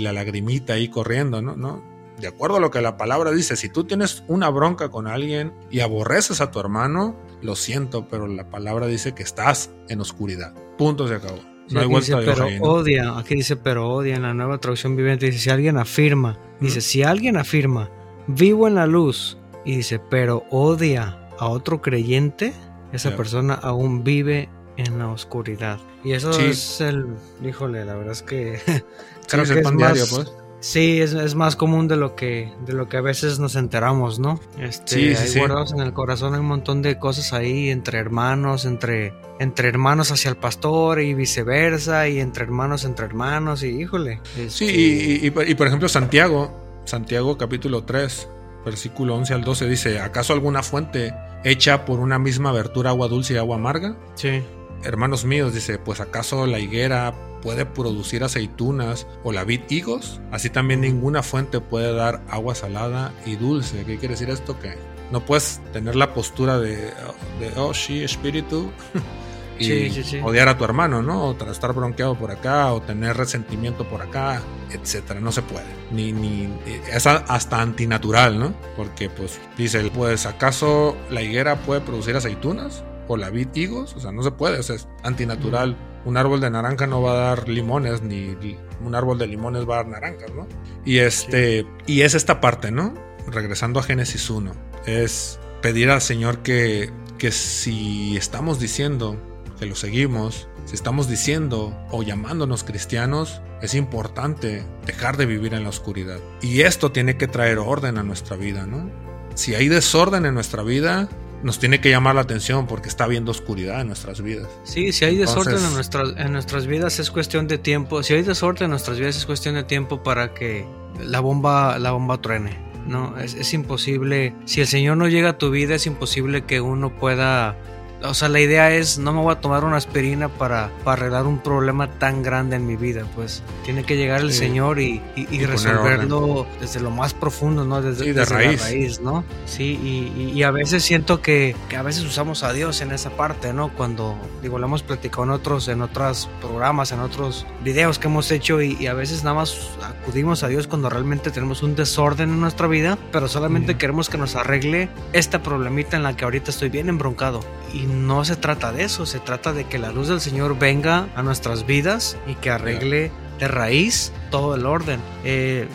la lagrimita ahí corriendo, ¿no? ¿no? De acuerdo a lo que la palabra dice, si tú tienes una bronca con alguien y aborreces a tu hermano, lo siento, pero la palabra dice que estás en oscuridad. Punto, se acabó. No hay vuelta dice, pero odia, aquí dice pero odia en la nueva traducción viviente, dice si alguien afirma, dice si alguien afirma, vivo en la luz, y dice pero odia a otro creyente, esa persona aún vive en la oscuridad. Y eso es el, híjole, la verdad es que creo que es más, pues. Sí, es, más común de lo que de lo que a veces nos enteramos, ¿no? Este, sí, guardados en el corazón hay un montón de cosas ahí entre hermanos, entre entre hermanos hacia el pastor y viceversa y entre hermanos entre hermanos y híjole. Sí, y, y, por ejemplo Santiago, Santiago capítulo 3, versículo 11 al 12 dice, ¿acaso alguna fuente hecha por una misma abertura agua dulce y agua amarga? Sí. Hermanos míos, dice, pues acaso la higuera puede producir aceitunas o la vid higos, así también ninguna fuente puede dar agua salada y dulce. ¿Qué quiere decir esto? Que no puedes tener la postura de, de oh, sí, espíritu. y odiar a tu hermano, ¿no? O estar bronqueado por acá, o tener resentimiento por acá, etcétera. No se puede. Ni, ni, es hasta antinatural, ¿no? Porque, pues, dice, pues, ¿acaso la higuera puede producir aceitunas? ¿O la vid higos? O sea, no se puede, o sea, es antinatural un árbol de naranja no va a dar limones, ni un árbol de limones va a dar naranjas, ¿no? Y este, y es esta parte, ¿no? Regresando a Génesis 1, es pedir al Señor que, que si estamos diciendo que lo seguimos, si estamos diciendo o llamándonos cristianos, es importante dejar de vivir en la oscuridad. Y esto tiene que traer orden a nuestra vida, ¿no? Si hay desorden en nuestra vida, nos tiene que llamar la atención porque está habiendo oscuridad en nuestras vidas. Sí, si hay desorden en, nuestras, en nuestras vidas es cuestión de tiempo. Si hay desorden en nuestras vidas es cuestión de tiempo para que la bomba, la bomba truene. No, es, es imposible. Si el Señor no llega a tu vida, es imposible que uno pueda o sea, la idea es, no me voy a tomar una aspirina para, arreglar un problema tan grande en mi vida, pues tiene que llegar el Señor y, resolverlo desde lo más profundo, ¿no? Desde, la raíz, ¿no? Sí, y, a veces siento que, a veces usamos a Dios en esa parte, ¿no? Cuando, digo, lo hemos platicado en otros, en otros programas, en otros videos que hemos hecho y, a veces nada más acudimos a Dios cuando realmente tenemos un desorden en nuestra vida, pero solamente queremos que nos arregle esta problemita en la que ahorita estoy bien embroncado. Y no se trata de eso, se trata de que la luz del Señor venga a nuestras vidas y que arregle de raíz todo el orden. Eh,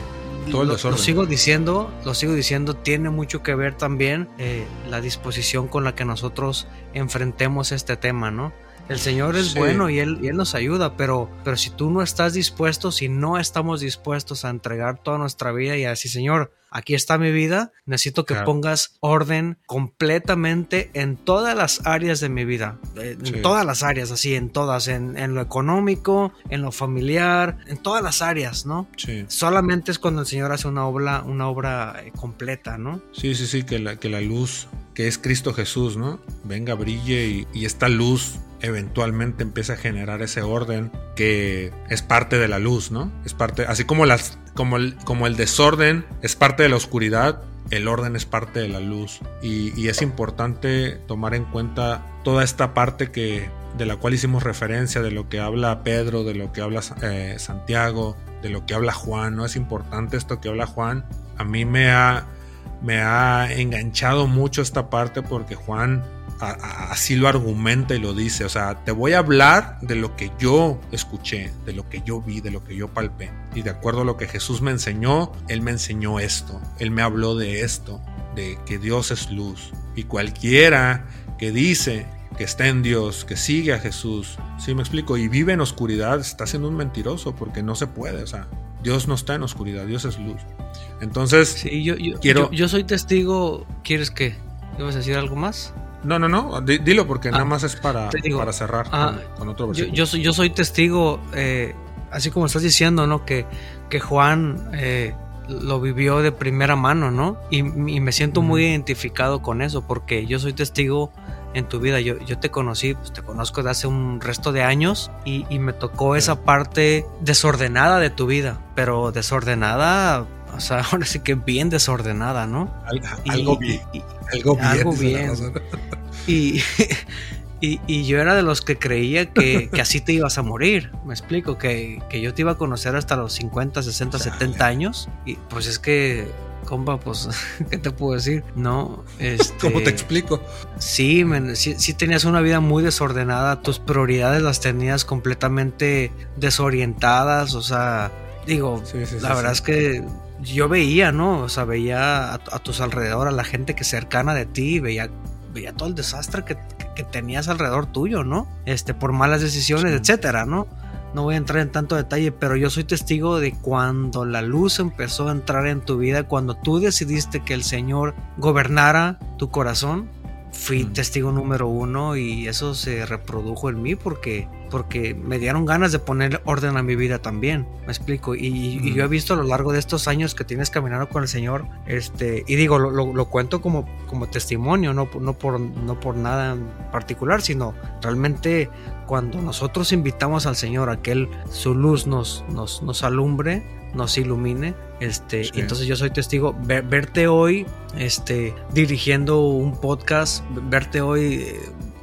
todo el lo, lo, sigo diciendo, lo sigo diciendo, tiene mucho que ver también eh, la disposición con la que nosotros enfrentemos este tema, ¿no? El Señor es bueno y él, y él, nos ayuda, pero, pero si tú no estás dispuesto, si no estamos dispuestos a entregar toda nuestra vida y a decir, Señor, aquí está mi vida, necesito que pongas orden completamente en todas las áreas de mi vida, eh, en todas las áreas, así, en todas, en, en, lo económico, en lo familiar, en todas las áreas, ¿no? Sí. Solamente es cuando el Señor hace una obra, una obra eh, completa, ¿no? Sí, sí, sí, que la, que la luz, que es Cristo Jesús, ¿no? Venga, brille y, y esta luz eventualmente empieza a generar ese orden que es parte de la luz, ¿no? Es parte, así como las, como el, como el desorden es parte de la oscuridad, el orden es parte de la luz. Y, es importante tomar en cuenta toda esta parte que de la cual hicimos referencia de lo que habla Pedro de lo que habla eh, Santiago de lo que habla Juan no es importante esto que habla Juan. A mí me ha me ha enganchado mucho esta parte porque Juan así lo argumenta y lo dice. O sea, te voy a hablar de lo que yo escuché, de lo que yo vi, de lo que yo palpé. Y de acuerdo a lo que Jesús me enseñó, Él me enseñó esto. Él me habló de esto, de que Dios es luz. Y cualquiera que dice que está en Dios, que sigue a Jesús, sí me explico, y vive en oscuridad, está siendo un mentiroso porque no se puede. O sea, Dios no está en oscuridad, Dios es luz. Entonces, sí, yo, quiero... yo, soy testigo. ¿Quieres que? ¿Ibas a decir algo más? No, no, no, dilo porque nada ah, más es para, para cerrar ah, con, otro versículo. Yo, yo, soy, testigo, eh, así como estás diciendo, ¿no? Que, que Juan eh, lo vivió de primera mano, ¿no? Y, me siento muy identificado con eso porque yo soy testigo en tu vida. Yo, yo te conocí, pues te conozco de hace un resto de años y, me tocó esa parte desordenada de tu vida, pero desordenada o sea, ahora sí que bien desordenada, ¿no? algo bien. algo bien. Y, y, yo era de los que creía que, así te ibas a morir. Me explico, que, yo te iba a conocer hasta los 50, 60, 70 años. Y pues es que compa, pues, ¿qué te puedo decir? No, este, ¿Cómo te explico? Sí, sí, tenías una vida muy desordenada, tus prioridades las tenías completamente desorientadas, o sea, digo, la verdad es que yo veía, ¿no? O sea, veía a, tus alrededor, a la gente que cercana de ti, veía, veía todo el desastre que, tenías alrededor tuyo, ¿no? Este, por malas decisiones, etcétera, ¿no? No voy a entrar en tanto detalle, pero yo soy testigo de cuando la luz empezó a entrar en tu vida, cuando tú decidiste que el Señor gobernara tu corazón, fui testigo número uno y eso se reprodujo en mí porque, porque me dieron ganas de poner orden a mi vida también, me explico. Y, yo he visto a lo largo de estos años que tienes caminando con el Señor, este, y digo, lo, cuento como, como testimonio, no, no, por, no por nada en particular, sino realmente cuando nosotros invitamos al Señor a que Él, su luz nos, nos, nos alumbre, nos ilumine. Este, entonces yo soy testigo. verte hoy, este, dirigiendo un podcast, verte hoy eh,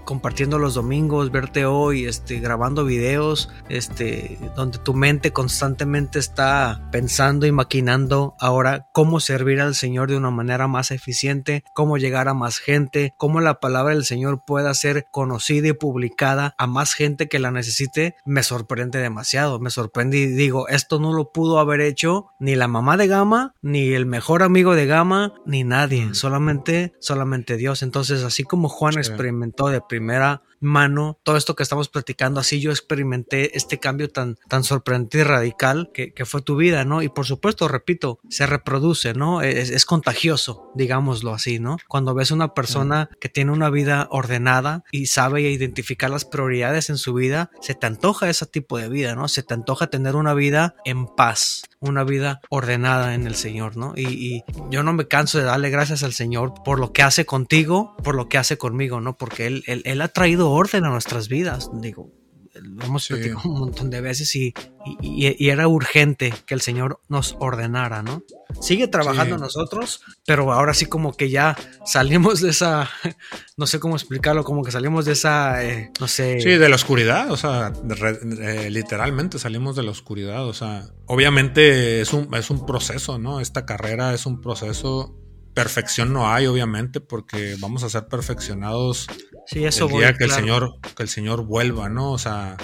compartiendo los domingos, verte hoy, este, grabando videos, este, donde tu mente constantemente está pensando y maquinando ahora cómo servir al Señor de una manera más eficiente, cómo llegar a más gente, cómo la palabra del Señor pueda ser conocida y publicada a más gente que la necesite, me sorprende demasiado, me sorprende y digo, esto no lo pudo haber hecho ni la mamá de Gama, ni el mejor amigo de Gama, ni nadie, solamente, solamente Dios. Entonces, así como Juan experimentó de primera mano todo esto que estamos platicando. Así yo experimenté este cambio tan, tan sorprendente y radical que, fue tu vida, ¿no? Y por supuesto, repito, se reproduce, ¿no? Es, contagioso, digámoslo así, ¿no? Cuando ves una persona que tiene una vida ordenada y sabe identificar las prioridades en su vida, se te antoja ese tipo de vida, ¿no? Se te antoja tener una vida en paz, una vida ordenada en el Señor, ¿no? Y, yo no me canso de darle gracias al Señor por lo que hace contigo, por lo que hace conmigo, ¿no? Porque Él, él, él ha traído orden a nuestras vidas, digo, lo hemos platicado un montón de veces y, y, era urgente que el Señor nos ordenara, ¿no? Sigue trabajando nosotros, pero ahora sí como que ya salimos de esa, no sé cómo explicarlo, como que salimos de esa, eh, no sé. Sí, de la oscuridad, o sea, eh, literalmente salimos de la oscuridad, o sea, obviamente es un, es un proceso, ¿no? Esta carrera es un proceso perfección no hay, obviamente, porque vamos a ser perfeccionados sí, eso el día que el Señor, que el Señor vuelva, ¿no? O sea,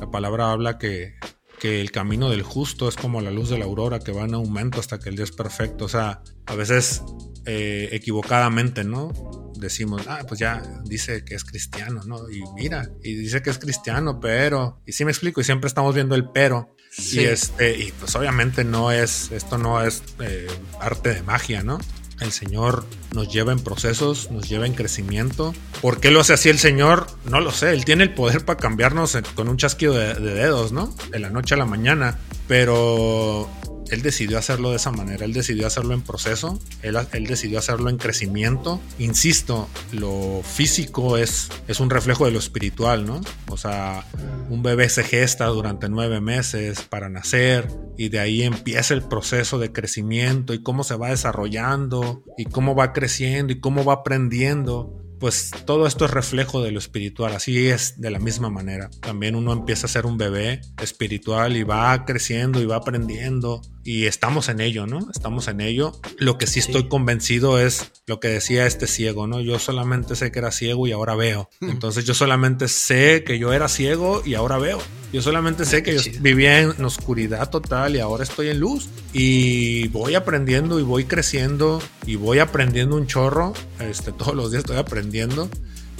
la palabra habla que, que el camino del justo es como la luz de la aurora que va en aumento hasta que el día es perfecto. O sea, a veces eh, equivocadamente, ¿no? Decimos, ah, pues ya dice que es cristiano, ¿no? Y mira, y dice que es cristiano, pero, y sí me explico, y siempre estamos viendo el pero. Y este, y pues obviamente no es, esto no es eh, arte de magia, ¿no? El Señor nos lleva en procesos, nos lleva en crecimiento. ¿Por qué lo hace así el Señor? No lo sé. Él tiene el poder para cambiarnos con un chasquido de, de dedos, ¿no? De la noche a la mañana. Pero él decidió hacerlo de esa manera, él decidió hacerlo en proceso, él, decidió hacerlo en crecimiento. Insisto, lo físico es, es un reflejo de lo espiritual, ¿no? O sea, un bebé se gesta durante nueve meses para nacer y de ahí empieza el proceso de crecimiento y cómo se va desarrollando y cómo va creciendo y cómo va aprendiendo pues todo esto es reflejo de lo espiritual, así es de la misma manera. También uno empieza a ser un bebé espiritual y va creciendo y va aprendiendo y estamos en ello, ¿no? Estamos en ello. Lo que sí, estoy convencido es lo que decía este ciego, ¿no? Yo solamente sé que era ciego y ahora veo. Entonces yo solamente sé que yo era ciego y ahora veo. Yo solamente sé que yo vivía en oscuridad total y ahora estoy en luz. Y voy aprendiendo y voy creciendo y voy aprendiendo un chorro. Este, todos los días estoy aprendiendo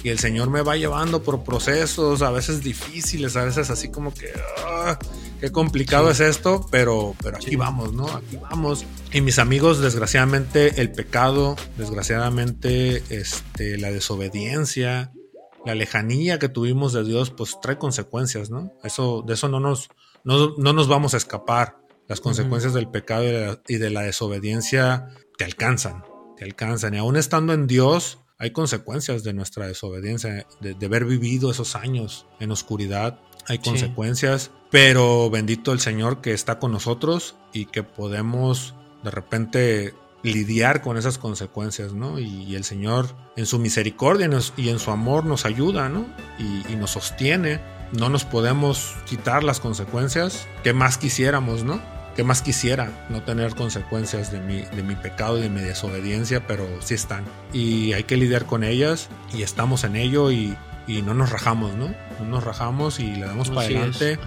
y el Señor me va llevando por procesos, a veces difíciles, a veces así como que, ah, qué complicado es esto, pero, pero aquí vamos, ¿no? Aquí vamos. Y mis amigos, desgraciadamente, el pecado, desgraciadamente, este, la desobediencia, la lejanía que tuvimos de Dios, pues trae consecuencias, ¿no? Eso, de eso no nos, no, nos vamos a escapar. Las consecuencias del pecado y de, la, desobediencia te alcanzan, te alcanzan. Y aún estando en Dios, hay consecuencias de nuestra desobediencia, de, haber vivido esos años en oscuridad. Hay consecuencias, pero bendito el Señor que está con nosotros y que podemos de repente lidiar con esas consecuencias, ¿no? Y, el Señor en su misericordia y en su amor nos ayuda, ¿no? Y, nos sostiene. No nos podemos quitar las consecuencias. ¿Qué más quisiéramos, no? ¿Qué más quisiera no tener consecuencias de mi, de mi pecado y de mi desobediencia? Pero sí están. Y hay que lidiar con ellas y estamos en ello y, no nos rajamos, ¿no? No nos rajamos y le damos para adelante.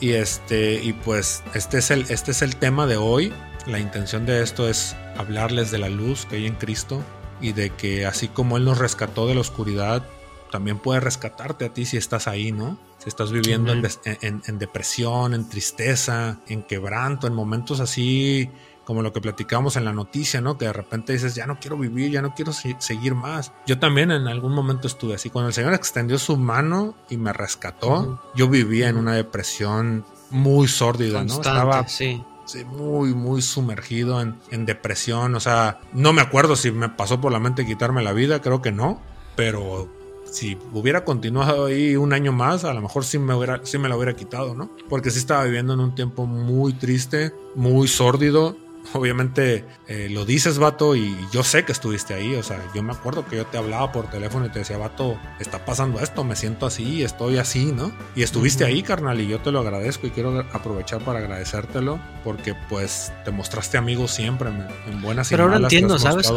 Y este, y pues este es el, este es el tema de hoy. La intención de esto es hablarles de la luz que hay en Cristo y de que así como Él nos rescató de la oscuridad, también puede rescatarte a ti si estás ahí, ¿no? Si estás viviendo en, depresión, en tristeza, en quebranto, en momentos así como lo que platicamos en la noticia, ¿no? Que de repente dices, ya no quiero vivir, ya no quiero seguir más. Yo también en algún momento estuve así. Cuando el Señor extendió su mano y me rescató, yo vivía en una depresión muy sórdida, ¿no? Estaba sí Sí, muy, muy sumergido en, en, depresión. O sea, no me acuerdo si me pasó por la mente quitarme la vida, creo que no. Pero si hubiera continuado ahí un año más, a lo mejor sí me, hubiera, sí me la hubiera quitado, ¿no? Porque sí estaba viviendo en un tiempo muy triste, muy sórdido obviamente eh, lo dices, vato, y yo sé que estuviste ahí. O sea, yo me acuerdo que yo te hablaba por teléfono y te decía, vato, está pasando esto, me siento así, estoy así, ¿no? Y estuviste ahí, carnal, y yo te lo agradezco y quiero aprovechar para agradecértelo porque, pues, te mostraste amigo siempre, en buenas y Pero ahora entiendo, ¿sabes?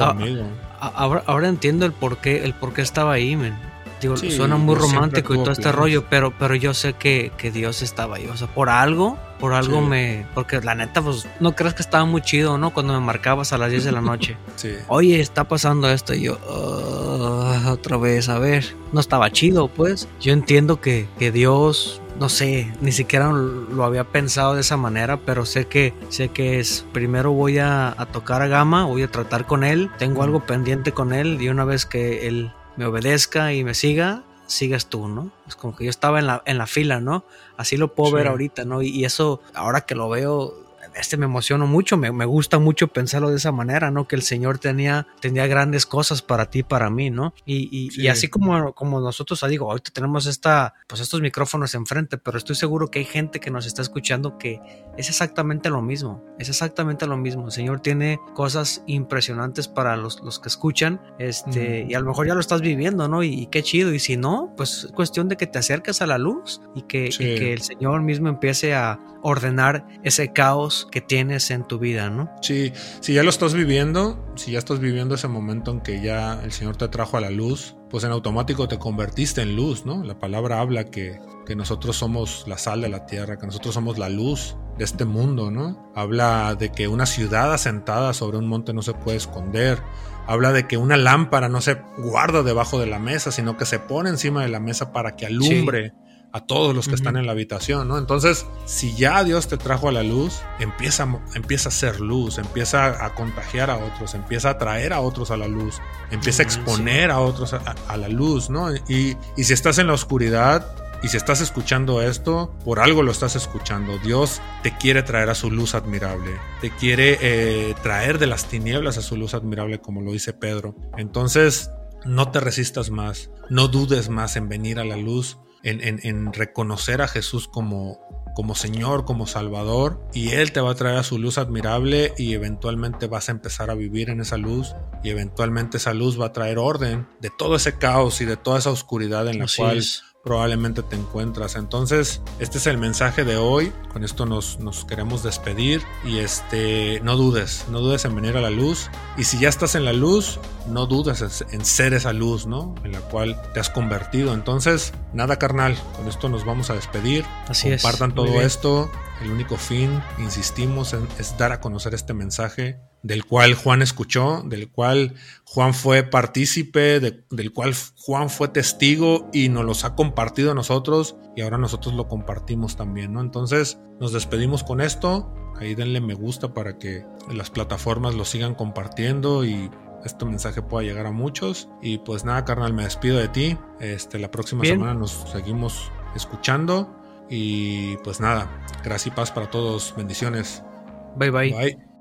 Ahora, ahora, entiendo el por qué, el por qué estaba ahí, men. Digo, suena muy romántico y todo este rollo, pero, pero yo sé que, que, Dios estaba ahí. O sea, por algo, por algo me. Porque la neta, pues, no crees que estaba muy chido, ¿no? Cuando me marcabas a las 10 de la noche. sí. Oye, está pasando esto. Y yo. empiezas otra vez a ver. No estaba chido, pues. Yo entiendo que, que Dios no sé, ni siquiera lo había pensado de esa manera, pero sé que sé que es primero voy a, tocar a Gama, voy a tratar con él, tengo algo pendiente con él y una vez que él me obedezca y me siga, sigas tú, ¿no? Es como que yo estaba en la, en la fila, ¿no? Así lo puedo ver ahorita, ¿no? y, eso, ahora que lo veo, este me emocionó mucho, me, me, gusta mucho pensarlo de esa manera, ¿no? Que el Señor tenía, tenía grandes cosas para ti, para mí, ¿no? Y, y, así como, como nosotros, digo, ahorita tenemos esta, pues estos micrófonos enfrente, pero estoy seguro que hay gente que nos está escuchando que es exactamente lo mismo, es exactamente lo mismo. El Señor tiene cosas impresionantes para los, los que escuchan, este, y a lo mejor ya lo estás viviendo, ¿no? Y, qué chido, y si no, pues es cuestión de que te acerques a la luz y que, y que el Señor mismo empiece a ordenar ese caos que tienes en tu vida, ¿no? Sí, si ya lo estás viviendo, si ya estás viviendo ese momento en que ya el Señor te trajo a la luz, pues en automático te convertiste en luz, ¿no? La palabra habla que, que nosotros somos la sal de la tierra, que nosotros somos la luz de este mundo, ¿no? Habla de que una ciudad asentada sobre un monte no se puede esconder. Habla de que una lámpara no se guarda debajo de la mesa, sino que se pone encima de la mesa para que alumbre a todos los que están en la habitación, ¿no? Entonces, si ya Dios te trajo a la luz, empieza, empieza a ser luz, empieza a contagiar a otros, empieza a traer a otros a la luz, empieza a exponer a otros a, la luz, ¿no? Y, y si estás en la oscuridad, y si estás escuchando esto, por algo lo estás escuchando. Dios te quiere traer a su luz admirable. Te quiere eh, traer de las tinieblas a su luz admirable, como lo dice Pedro. Entonces, no te resistas más. No dudes más en venir a la luz en, reconocer a Jesús como, como Señor, como Salvador, y Él te va a traer a su luz admirable y eventualmente vas a empezar a vivir en esa luz y eventualmente esa luz va a traer orden de todo ese caos y de toda esa oscuridad en la cual probablemente te encuentras. Entonces, este es el mensaje de hoy. Con esto nos, nos, queremos despedir. Y este, no dudes, no dudes en venir a la luz. Y si ya estás en la luz, no dudes en ser esa luz, ¿no? En la cual te has convertido. Entonces, nada carnal, con esto nos vamos a despedir. Así Compartan todo esto. El único fin, insistimos, es dar a conocer este mensaje del cual Juan escuchó, del cual Juan fue partícipe, del cual Juan fue testigo y nos los ha compartido a nosotros y ahora nosotros lo compartimos también, ¿no? Entonces nos despedimos con esto, ahí denle me gusta para que las plataformas lo sigan compartiendo y este mensaje pueda llegar a muchos y pues nada carnal me despido de ti, este la próxima semana nos seguimos escuchando y pues nada, gracias y paz para todos, bendiciones. Bye bye. Bye.